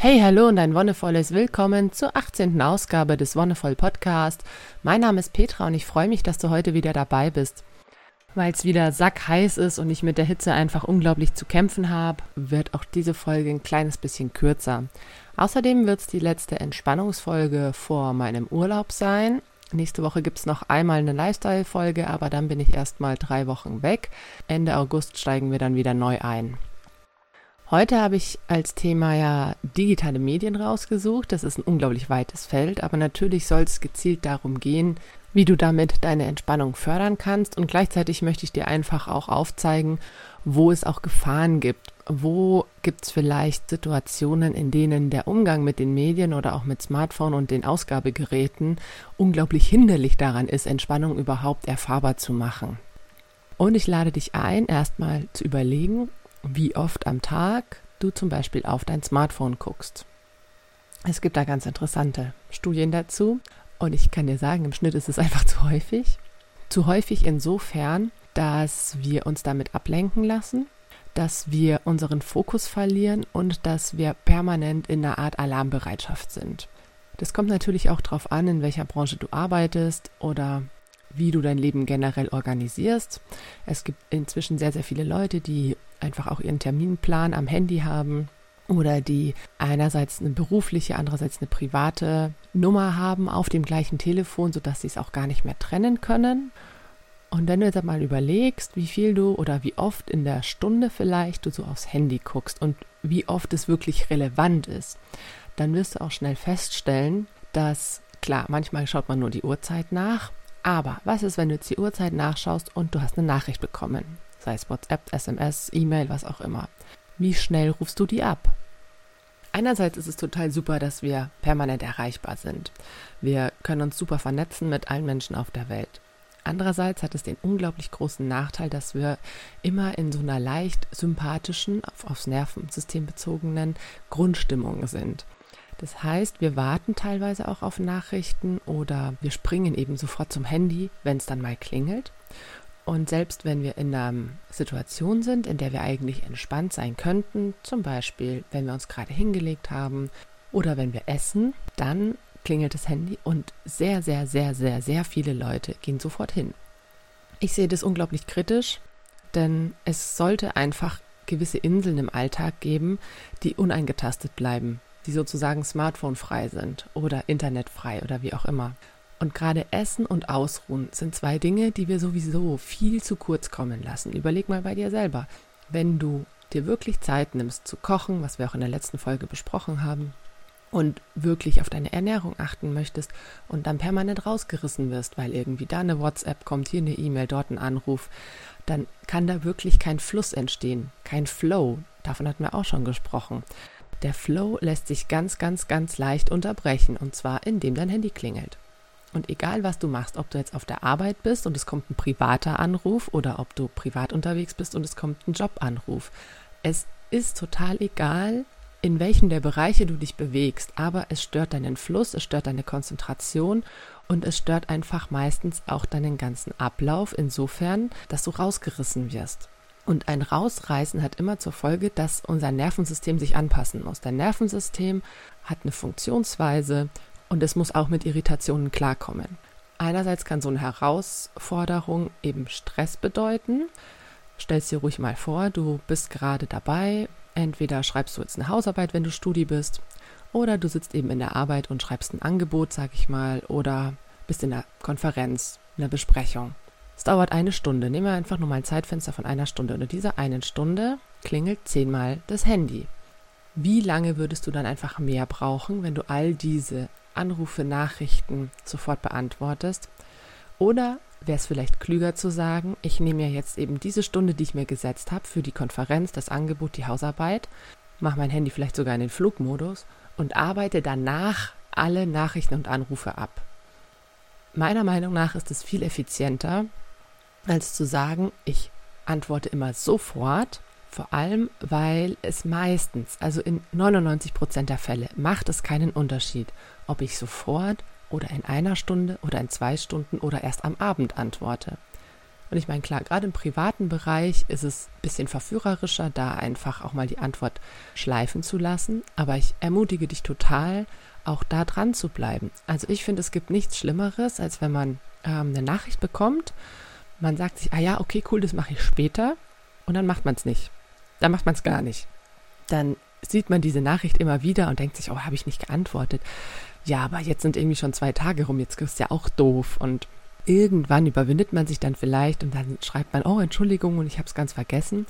Hey, hallo und ein wonnevolles Willkommen zur 18. Ausgabe des Wonnevoll Podcast. Mein Name ist Petra und ich freue mich, dass du heute wieder dabei bist. Weil es wieder sackheiß ist und ich mit der Hitze einfach unglaublich zu kämpfen habe, wird auch diese Folge ein kleines bisschen kürzer. Außerdem wird es die letzte Entspannungsfolge vor meinem Urlaub sein. Nächste Woche gibt es noch einmal eine Lifestyle-Folge, aber dann bin ich erstmal drei Wochen weg. Ende August steigen wir dann wieder neu ein. Heute habe ich als Thema ja digitale Medien rausgesucht. Das ist ein unglaublich weites Feld, aber natürlich soll es gezielt darum gehen, wie du damit deine Entspannung fördern kannst. Und gleichzeitig möchte ich dir einfach auch aufzeigen, wo es auch Gefahren gibt. Wo gibt es vielleicht Situationen, in denen der Umgang mit den Medien oder auch mit Smartphone und den Ausgabegeräten unglaublich hinderlich daran ist, Entspannung überhaupt erfahrbar zu machen. Und ich lade dich ein, erstmal zu überlegen, wie oft am Tag du zum Beispiel auf dein Smartphone guckst. Es gibt da ganz interessante Studien dazu und ich kann dir sagen, im Schnitt ist es einfach zu häufig. Zu häufig insofern, dass wir uns damit ablenken lassen, dass wir unseren Fokus verlieren und dass wir permanent in einer Art Alarmbereitschaft sind. Das kommt natürlich auch darauf an, in welcher Branche du arbeitest oder wie du dein Leben generell organisierst. Es gibt inzwischen sehr, sehr viele Leute, die einfach auch ihren Terminplan am Handy haben oder die einerseits eine berufliche, andererseits eine private Nummer haben auf dem gleichen Telefon, sodass sie es auch gar nicht mehr trennen können. Und wenn du jetzt mal überlegst, wie viel du oder wie oft in der Stunde vielleicht du so aufs Handy guckst und wie oft es wirklich relevant ist, dann wirst du auch schnell feststellen, dass klar, manchmal schaut man nur die Uhrzeit nach, aber was ist, wenn du jetzt die Uhrzeit nachschaust und du hast eine Nachricht bekommen? sei es WhatsApp, SMS, E-Mail, was auch immer. Wie schnell rufst du die ab? Einerseits ist es total super, dass wir permanent erreichbar sind. Wir können uns super vernetzen mit allen Menschen auf der Welt. Andererseits hat es den unglaublich großen Nachteil, dass wir immer in so einer leicht sympathischen, auf, aufs Nervensystem bezogenen Grundstimmung sind. Das heißt, wir warten teilweise auch auf Nachrichten oder wir springen eben sofort zum Handy, wenn es dann mal klingelt. Und selbst wenn wir in einer Situation sind, in der wir eigentlich entspannt sein könnten, zum Beispiel wenn wir uns gerade hingelegt haben oder wenn wir essen, dann klingelt das Handy und sehr, sehr, sehr, sehr, sehr viele Leute gehen sofort hin. Ich sehe das unglaublich kritisch, denn es sollte einfach gewisse Inseln im Alltag geben, die uneingetastet bleiben, die sozusagen smartphonefrei sind oder internetfrei oder wie auch immer. Und gerade Essen und Ausruhen sind zwei Dinge, die wir sowieso viel zu kurz kommen lassen. Überleg mal bei dir selber. Wenn du dir wirklich Zeit nimmst zu kochen, was wir auch in der letzten Folge besprochen haben, und wirklich auf deine Ernährung achten möchtest und dann permanent rausgerissen wirst, weil irgendwie da eine WhatsApp kommt, hier eine E-Mail, dort ein Anruf, dann kann da wirklich kein Fluss entstehen, kein Flow. Davon hatten wir auch schon gesprochen. Der Flow lässt sich ganz, ganz, ganz leicht unterbrechen und zwar indem dein Handy klingelt. Und egal, was du machst, ob du jetzt auf der Arbeit bist und es kommt ein privater Anruf oder ob du privat unterwegs bist und es kommt ein Jobanruf, es ist total egal, in welchem der Bereiche du dich bewegst, aber es stört deinen Fluss, es stört deine Konzentration und es stört einfach meistens auch deinen ganzen Ablauf insofern, dass du rausgerissen wirst. Und ein Rausreißen hat immer zur Folge, dass unser Nervensystem sich anpassen muss. Dein Nervensystem hat eine Funktionsweise, und es muss auch mit Irritationen klarkommen. Einerseits kann so eine Herausforderung eben Stress bedeuten. Stellst dir ruhig mal vor, du bist gerade dabei, entweder schreibst du jetzt eine Hausarbeit, wenn du Studi bist, oder du sitzt eben in der Arbeit und schreibst ein Angebot, sag ich mal, oder bist in einer Konferenz, in einer Besprechung. Es dauert eine Stunde. Nehmen wir einfach nur mal ein Zeitfenster von einer Stunde. Und in dieser einen Stunde klingelt zehnmal das Handy. Wie lange würdest du dann einfach mehr brauchen, wenn du all diese Anrufe, Nachrichten sofort beantwortest. Oder wäre es vielleicht klüger zu sagen, ich nehme mir jetzt eben diese Stunde, die ich mir gesetzt habe, für die Konferenz, das Angebot, die Hausarbeit, mache mein Handy vielleicht sogar in den Flugmodus und arbeite danach alle Nachrichten und Anrufe ab. Meiner Meinung nach ist es viel effizienter, als zu sagen, ich antworte immer sofort vor allem, weil es meistens, also in 99 Prozent der Fälle, macht es keinen Unterschied, ob ich sofort oder in einer Stunde oder in zwei Stunden oder erst am Abend antworte. Und ich meine, klar, gerade im privaten Bereich ist es ein bisschen verführerischer, da einfach auch mal die Antwort schleifen zu lassen. Aber ich ermutige dich total, auch da dran zu bleiben. Also ich finde, es gibt nichts Schlimmeres, als wenn man ähm, eine Nachricht bekommt. Man sagt sich, ah ja, okay, cool, das mache ich später. Und dann macht man es nicht. Dann macht man es gar nicht. Dann sieht man diese Nachricht immer wieder und denkt sich, oh, habe ich nicht geantwortet. Ja, aber jetzt sind irgendwie schon zwei Tage rum, jetzt ist ja auch doof. Und irgendwann überwindet man sich dann vielleicht und dann schreibt man, oh, Entschuldigung und ich habe es ganz vergessen.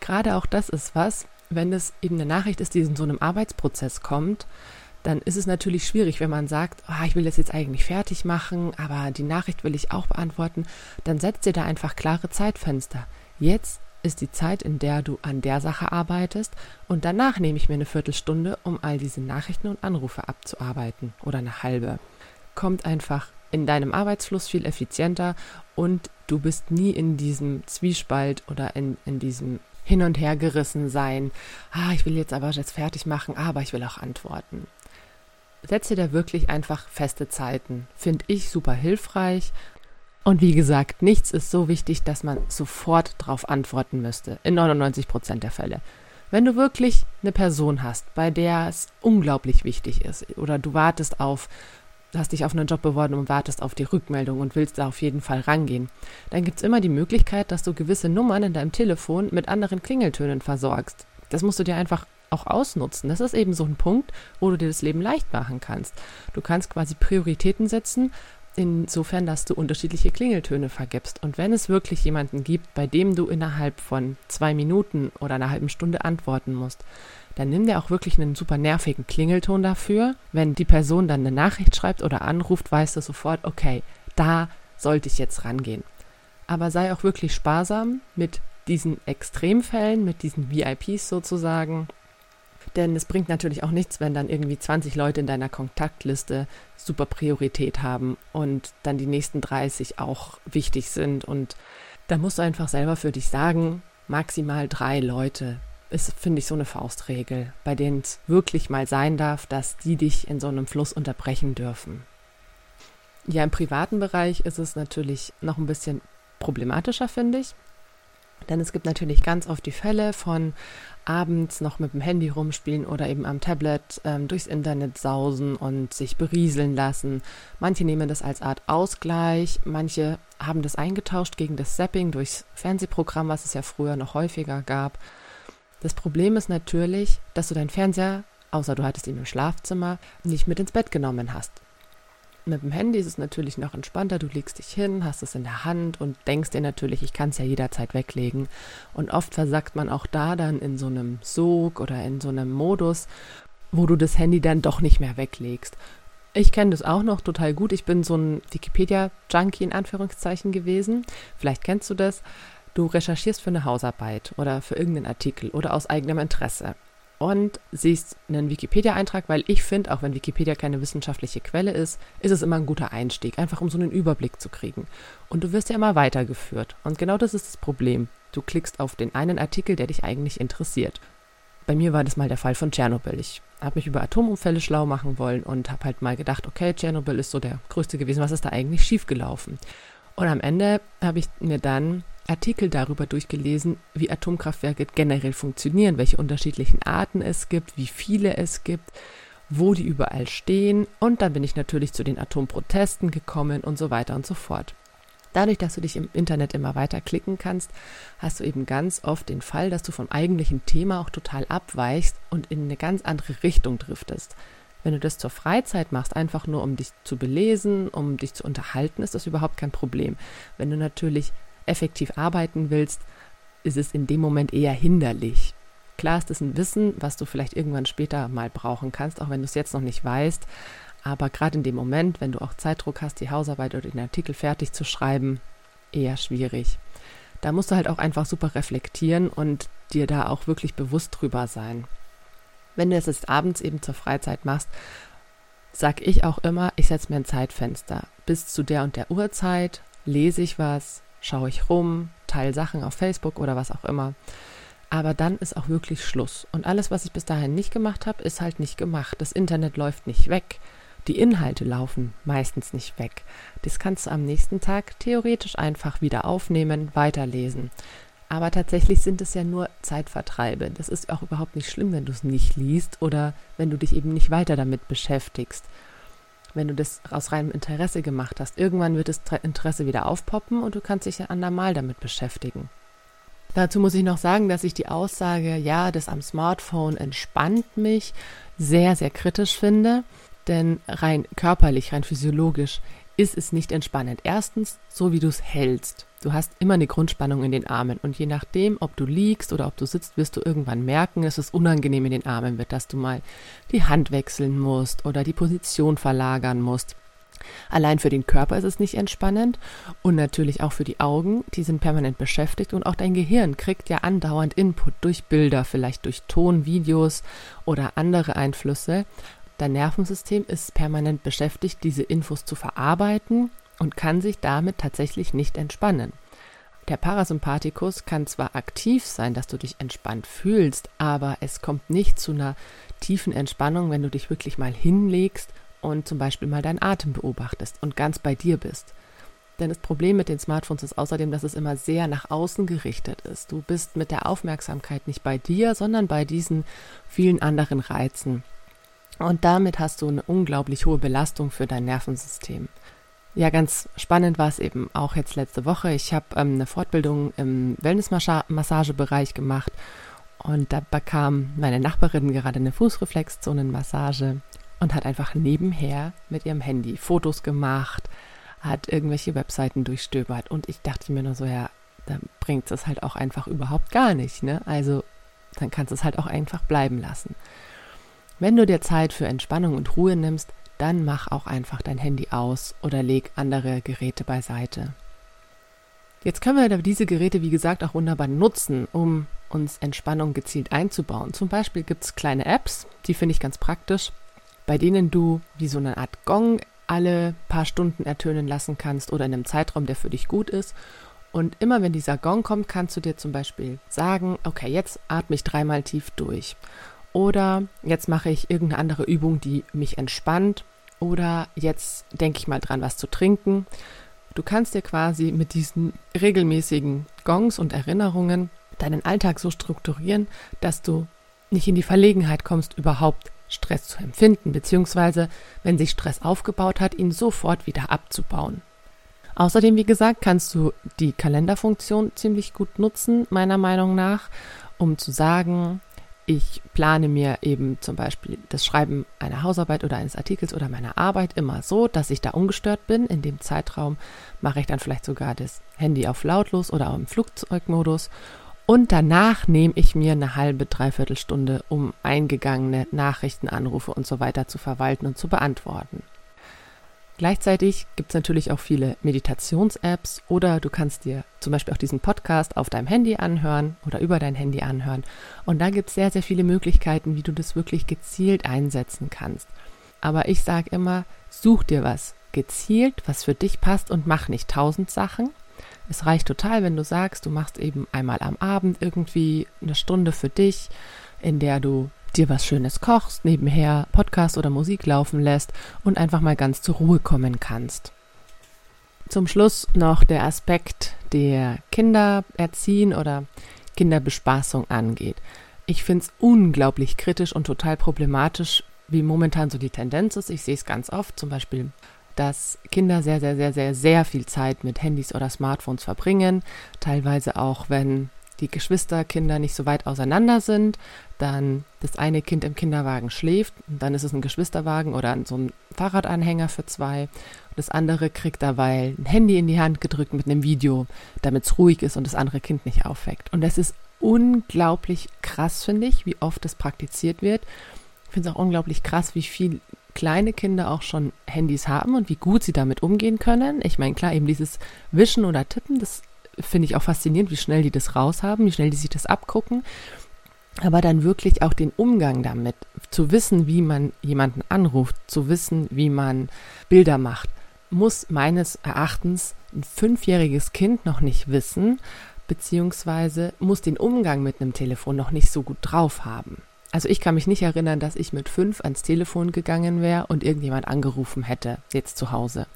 Gerade auch das ist was, wenn es eben eine Nachricht ist, die in so einem Arbeitsprozess kommt, dann ist es natürlich schwierig, wenn man sagt, oh, ich will das jetzt eigentlich fertig machen, aber die Nachricht will ich auch beantworten, dann setzt ihr da einfach klare Zeitfenster. Jetzt ist die Zeit, in der du an der Sache arbeitest und danach nehme ich mir eine Viertelstunde, um all diese Nachrichten und Anrufe abzuarbeiten oder eine halbe. Kommt einfach in deinem Arbeitsfluss viel effizienter und du bist nie in diesem Zwiespalt oder in, in diesem hin und her gerissen sein. Ah, ich will jetzt aber jetzt fertig machen, aber ich will auch antworten. Setze da wirklich einfach feste Zeiten. Finde ich super hilfreich und wie gesagt, nichts ist so wichtig, dass man sofort darauf antworten müsste, in 99 Prozent der Fälle. Wenn du wirklich eine Person hast, bei der es unglaublich wichtig ist, oder du wartest auf, hast dich auf einen Job beworben und wartest auf die Rückmeldung und willst da auf jeden Fall rangehen, dann gibt es immer die Möglichkeit, dass du gewisse Nummern in deinem Telefon mit anderen Klingeltönen versorgst. Das musst du dir einfach auch ausnutzen. Das ist eben so ein Punkt, wo du dir das Leben leicht machen kannst. Du kannst quasi Prioritäten setzen insofern, dass du unterschiedliche Klingeltöne vergibst. Und wenn es wirklich jemanden gibt, bei dem du innerhalb von zwei Minuten oder einer halben Stunde antworten musst, dann nimm dir auch wirklich einen super nervigen Klingelton dafür. Wenn die Person dann eine Nachricht schreibt oder anruft, weißt du sofort, okay, da sollte ich jetzt rangehen. Aber sei auch wirklich sparsam mit diesen Extremfällen, mit diesen VIPs sozusagen denn es bringt natürlich auch nichts, wenn dann irgendwie 20 Leute in deiner Kontaktliste super Priorität haben und dann die nächsten 30 auch wichtig sind. Und da musst du einfach selber für dich sagen, maximal drei Leute ist, finde ich, so eine Faustregel, bei denen es wirklich mal sein darf, dass die dich in so einem Fluss unterbrechen dürfen. Ja, im privaten Bereich ist es natürlich noch ein bisschen problematischer, finde ich. Denn es gibt natürlich ganz oft die Fälle von abends noch mit dem Handy rumspielen oder eben am Tablet ähm, durchs Internet sausen und sich berieseln lassen. Manche nehmen das als Art Ausgleich, manche haben das eingetauscht gegen das Zapping durchs Fernsehprogramm, was es ja früher noch häufiger gab. Das Problem ist natürlich, dass du deinen Fernseher, außer du hattest ihn im Schlafzimmer, nicht mit ins Bett genommen hast. Mit dem Handy ist es natürlich noch entspannter. Du legst dich hin, hast es in der Hand und denkst dir natürlich, ich kann es ja jederzeit weglegen. Und oft versackt man auch da dann in so einem Sog oder in so einem Modus, wo du das Handy dann doch nicht mehr weglegst. Ich kenne das auch noch total gut. Ich bin so ein Wikipedia-Junkie in Anführungszeichen gewesen. Vielleicht kennst du das. Du recherchierst für eine Hausarbeit oder für irgendeinen Artikel oder aus eigenem Interesse und siehst einen Wikipedia-Eintrag, weil ich finde, auch wenn Wikipedia keine wissenschaftliche Quelle ist, ist es immer ein guter Einstieg, einfach um so einen Überblick zu kriegen. Und du wirst ja immer weitergeführt. Und genau das ist das Problem. Du klickst auf den einen Artikel, der dich eigentlich interessiert. Bei mir war das mal der Fall von Tschernobyl. Ich habe mich über Atomunfälle schlau machen wollen und habe halt mal gedacht, okay, Tschernobyl ist so der größte gewesen, was ist da eigentlich schiefgelaufen? Und am Ende habe ich mir dann Artikel darüber durchgelesen, wie Atomkraftwerke generell funktionieren, welche unterschiedlichen Arten es gibt, wie viele es gibt, wo die überall stehen. Und dann bin ich natürlich zu den Atomprotesten gekommen und so weiter und so fort. Dadurch, dass du dich im Internet immer weiter klicken kannst, hast du eben ganz oft den Fall, dass du vom eigentlichen Thema auch total abweichst und in eine ganz andere Richtung driftest. Wenn du das zur Freizeit machst, einfach nur um dich zu belesen, um dich zu unterhalten, ist das überhaupt kein Problem. Wenn du natürlich effektiv arbeiten willst, ist es in dem Moment eher hinderlich. Klar ist es ein Wissen, was du vielleicht irgendwann später mal brauchen kannst, auch wenn du es jetzt noch nicht weißt. Aber gerade in dem Moment, wenn du auch Zeitdruck hast, die Hausarbeit oder den Artikel fertig zu schreiben, eher schwierig. Da musst du halt auch einfach super reflektieren und dir da auch wirklich bewusst drüber sein. Wenn du es jetzt abends eben zur Freizeit machst, sag ich auch immer, ich setze mir ein Zeitfenster. Bis zu der und der Uhrzeit lese ich was, schaue ich rum, teile Sachen auf Facebook oder was auch immer. Aber dann ist auch wirklich Schluss. Und alles, was ich bis dahin nicht gemacht habe, ist halt nicht gemacht. Das Internet läuft nicht weg. Die Inhalte laufen meistens nicht weg. Das kannst du am nächsten Tag theoretisch einfach wieder aufnehmen, weiterlesen. Aber tatsächlich sind es ja nur Zeitvertreibe. Das ist auch überhaupt nicht schlimm, wenn du es nicht liest oder wenn du dich eben nicht weiter damit beschäftigst. Wenn du das aus reinem Interesse gemacht hast, irgendwann wird das Interesse wieder aufpoppen und du kannst dich ein andermal damit beschäftigen. Dazu muss ich noch sagen, dass ich die Aussage, ja, das am Smartphone entspannt mich, sehr, sehr kritisch finde. Denn rein körperlich, rein physiologisch ist es nicht entspannend. Erstens, so wie du es hältst. Du hast immer eine Grundspannung in den Armen und je nachdem, ob du liegst oder ob du sitzt, wirst du irgendwann merken, dass es unangenehm in den Armen wird, dass du mal die Hand wechseln musst oder die Position verlagern musst. Allein für den Körper ist es nicht entspannend und natürlich auch für die Augen, die sind permanent beschäftigt und auch dein Gehirn kriegt ja andauernd Input durch Bilder, vielleicht durch Ton, Videos oder andere Einflüsse. Dein Nervensystem ist permanent beschäftigt, diese Infos zu verarbeiten und kann sich damit tatsächlich nicht entspannen. Der Parasympathikus kann zwar aktiv sein, dass du dich entspannt fühlst, aber es kommt nicht zu einer tiefen Entspannung, wenn du dich wirklich mal hinlegst und zum Beispiel mal deinen Atem beobachtest und ganz bei dir bist. Denn das Problem mit den Smartphones ist außerdem, dass es immer sehr nach außen gerichtet ist. Du bist mit der Aufmerksamkeit nicht bei dir, sondern bei diesen vielen anderen Reizen. Und damit hast du eine unglaublich hohe Belastung für dein Nervensystem. Ja, ganz spannend war es eben auch jetzt letzte Woche. Ich habe ähm, eine Fortbildung im Wellnessmassagebereich gemacht und da bekam meine Nachbarin gerade eine Fußreflexzonenmassage und hat einfach nebenher mit ihrem Handy Fotos gemacht, hat irgendwelche Webseiten durchstöbert und ich dachte mir nur so, ja, da bringt es halt auch einfach überhaupt gar nicht, ne? Also dann kannst du es halt auch einfach bleiben lassen. Wenn du dir Zeit für Entspannung und Ruhe nimmst, dann mach auch einfach dein Handy aus oder leg andere Geräte beiseite. Jetzt können wir diese Geräte, wie gesagt, auch wunderbar nutzen, um uns Entspannung gezielt einzubauen. Zum Beispiel gibt es kleine Apps, die finde ich ganz praktisch bei denen du wie so eine Art Gong alle paar Stunden ertönen lassen kannst oder in einem Zeitraum, der für dich gut ist. Und immer wenn dieser Gong kommt, kannst du dir zum Beispiel sagen, okay, jetzt atme ich dreimal tief durch. Oder jetzt mache ich irgendeine andere Übung, die mich entspannt. Oder jetzt denke ich mal dran, was zu trinken. Du kannst dir quasi mit diesen regelmäßigen Gongs und Erinnerungen deinen Alltag so strukturieren, dass du nicht in die Verlegenheit kommst, überhaupt Stress zu empfinden, beziehungsweise, wenn sich Stress aufgebaut hat, ihn sofort wieder abzubauen. Außerdem, wie gesagt, kannst du die Kalenderfunktion ziemlich gut nutzen, meiner Meinung nach, um zu sagen, ich plane mir eben zum Beispiel das Schreiben einer Hausarbeit oder eines Artikels oder meiner Arbeit immer so, dass ich da ungestört bin. In dem Zeitraum mache ich dann vielleicht sogar das Handy auf lautlos oder auch im Flugzeugmodus und danach nehme ich mir eine halbe, dreiviertel Stunde, um eingegangene Nachrichten, Anrufe und so weiter zu verwalten und zu beantworten. Gleichzeitig gibt es natürlich auch viele Meditations-Apps oder du kannst dir zum Beispiel auch diesen Podcast auf deinem Handy anhören oder über dein Handy anhören. Und da gibt es sehr, sehr viele Möglichkeiten, wie du das wirklich gezielt einsetzen kannst. Aber ich sage immer, such dir was gezielt, was für dich passt und mach nicht tausend Sachen, es reicht total, wenn du sagst, du machst eben einmal am Abend irgendwie eine Stunde für dich, in der du dir was Schönes kochst, nebenher Podcast oder Musik laufen lässt und einfach mal ganz zur Ruhe kommen kannst. Zum Schluss noch der Aspekt, der Kinder erziehen oder Kinderbespaßung angeht. Ich finde es unglaublich kritisch und total problematisch, wie momentan so die Tendenz ist. Ich sehe es ganz oft, zum Beispiel dass Kinder sehr, sehr, sehr, sehr, sehr viel Zeit mit Handys oder Smartphones verbringen. Teilweise auch, wenn die Geschwisterkinder nicht so weit auseinander sind, dann das eine Kind im Kinderwagen schläft, dann ist es ein Geschwisterwagen oder so ein Fahrradanhänger für zwei. Und das andere kriegt dabei ein Handy in die Hand gedrückt mit einem Video, damit es ruhig ist und das andere Kind nicht aufweckt. Und das ist unglaublich krass, finde ich, wie oft das praktiziert wird. Ich finde es auch unglaublich krass, wie viel kleine Kinder auch schon Handys haben und wie gut sie damit umgehen können. Ich meine, klar, eben dieses Wischen oder Tippen, das finde ich auch faszinierend, wie schnell die das raushaben, wie schnell die sich das abgucken. Aber dann wirklich auch den Umgang damit, zu wissen, wie man jemanden anruft, zu wissen, wie man Bilder macht, muss meines Erachtens ein fünfjähriges Kind noch nicht wissen, beziehungsweise muss den Umgang mit einem Telefon noch nicht so gut drauf haben. Also ich kann mich nicht erinnern, dass ich mit fünf ans Telefon gegangen wäre und irgendjemand angerufen hätte, jetzt zu Hause.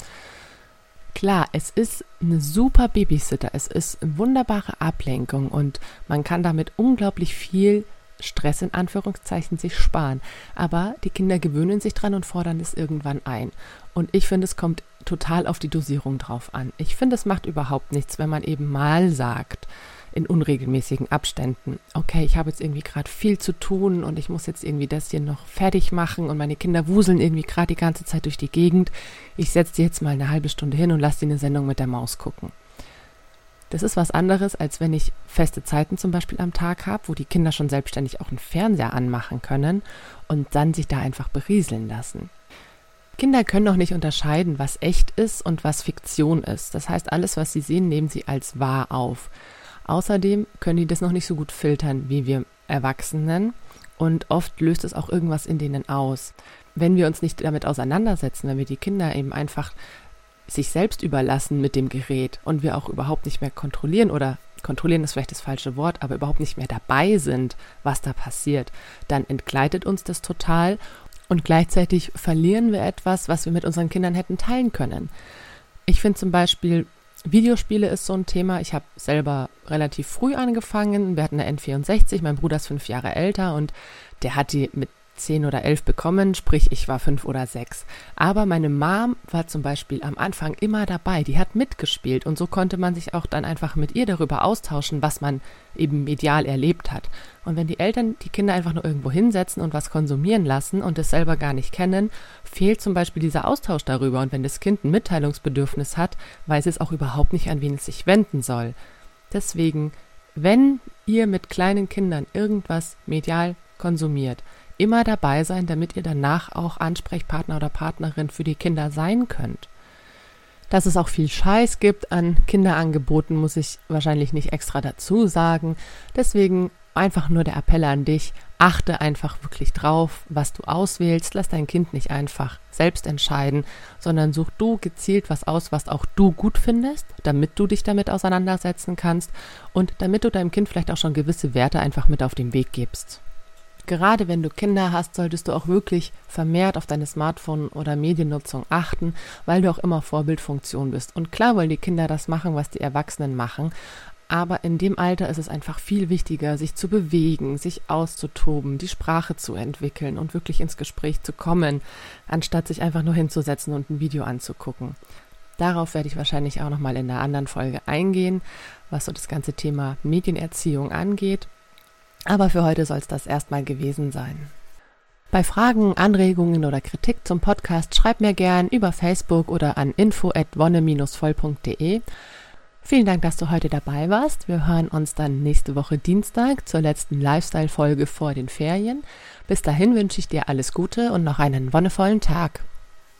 Klar, es ist eine super Babysitter, es ist eine wunderbare Ablenkung und man kann damit unglaublich viel Stress in Anführungszeichen sich sparen. Aber die Kinder gewöhnen sich dran und fordern es irgendwann ein. Und ich finde, es kommt total auf die Dosierung drauf an. Ich finde, es macht überhaupt nichts, wenn man eben mal sagt, in unregelmäßigen Abständen, okay, ich habe jetzt irgendwie gerade viel zu tun und ich muss jetzt irgendwie das hier noch fertig machen und meine Kinder wuseln irgendwie gerade die ganze Zeit durch die Gegend. Ich setze die jetzt mal eine halbe Stunde hin und lasse die eine Sendung mit der Maus gucken. Das ist was anderes, als wenn ich feste Zeiten zum Beispiel am Tag habe, wo die Kinder schon selbstständig auch einen Fernseher anmachen können und dann sich da einfach berieseln lassen. Kinder können noch nicht unterscheiden, was echt ist und was Fiktion ist. Das heißt, alles, was sie sehen, nehmen sie als wahr auf. Außerdem können die das noch nicht so gut filtern wie wir Erwachsenen und oft löst es auch irgendwas in denen aus. Wenn wir uns nicht damit auseinandersetzen, wenn wir die Kinder eben einfach sich selbst überlassen mit dem Gerät und wir auch überhaupt nicht mehr kontrollieren oder kontrollieren ist vielleicht das falsche Wort, aber überhaupt nicht mehr dabei sind, was da passiert, dann entgleitet uns das total und gleichzeitig verlieren wir etwas, was wir mit unseren Kindern hätten teilen können. Ich finde zum Beispiel, Videospiele ist so ein Thema. Ich habe selber relativ früh angefangen. Wir hatten eine N64, mein Bruder ist fünf Jahre älter und der hat die mit zehn oder elf bekommen, sprich ich war fünf oder sechs. Aber meine Mom war zum Beispiel am Anfang immer dabei, die hat mitgespielt und so konnte man sich auch dann einfach mit ihr darüber austauschen, was man eben medial erlebt hat. Und wenn die Eltern die Kinder einfach nur irgendwo hinsetzen und was konsumieren lassen und es selber gar nicht kennen, fehlt zum Beispiel dieser Austausch darüber. Und wenn das Kind ein Mitteilungsbedürfnis hat, weiß es auch überhaupt nicht, an wen es sich wenden soll. Deswegen, wenn ihr mit kleinen Kindern irgendwas medial konsumiert, immer dabei sein, damit ihr danach auch Ansprechpartner oder Partnerin für die Kinder sein könnt. Dass es auch viel Scheiß gibt an Kinderangeboten, muss ich wahrscheinlich nicht extra dazu sagen. Deswegen einfach nur der Appell an dich, achte einfach wirklich drauf, was du auswählst. Lass dein Kind nicht einfach selbst entscheiden, sondern such du gezielt was aus, was auch du gut findest, damit du dich damit auseinandersetzen kannst und damit du deinem Kind vielleicht auch schon gewisse Werte einfach mit auf den Weg gibst. Gerade wenn du Kinder hast, solltest du auch wirklich vermehrt auf deine Smartphone- oder Mediennutzung achten, weil du auch immer Vorbildfunktion bist. Und klar wollen die Kinder das machen, was die Erwachsenen machen, aber in dem Alter ist es einfach viel wichtiger, sich zu bewegen, sich auszutoben, die Sprache zu entwickeln und wirklich ins Gespräch zu kommen, anstatt sich einfach nur hinzusetzen und ein Video anzugucken. Darauf werde ich wahrscheinlich auch nochmal in einer anderen Folge eingehen, was so das ganze Thema Medienerziehung angeht. Aber für heute soll es das erstmal gewesen sein. Bei Fragen, Anregungen oder Kritik zum Podcast schreib mir gern über Facebook oder an info@wonne-voll.de. Vielen Dank, dass du heute dabei warst. Wir hören uns dann nächste Woche Dienstag zur letzten Lifestyle-Folge vor den Ferien. Bis dahin wünsche ich dir alles Gute und noch einen wonnevollen Tag.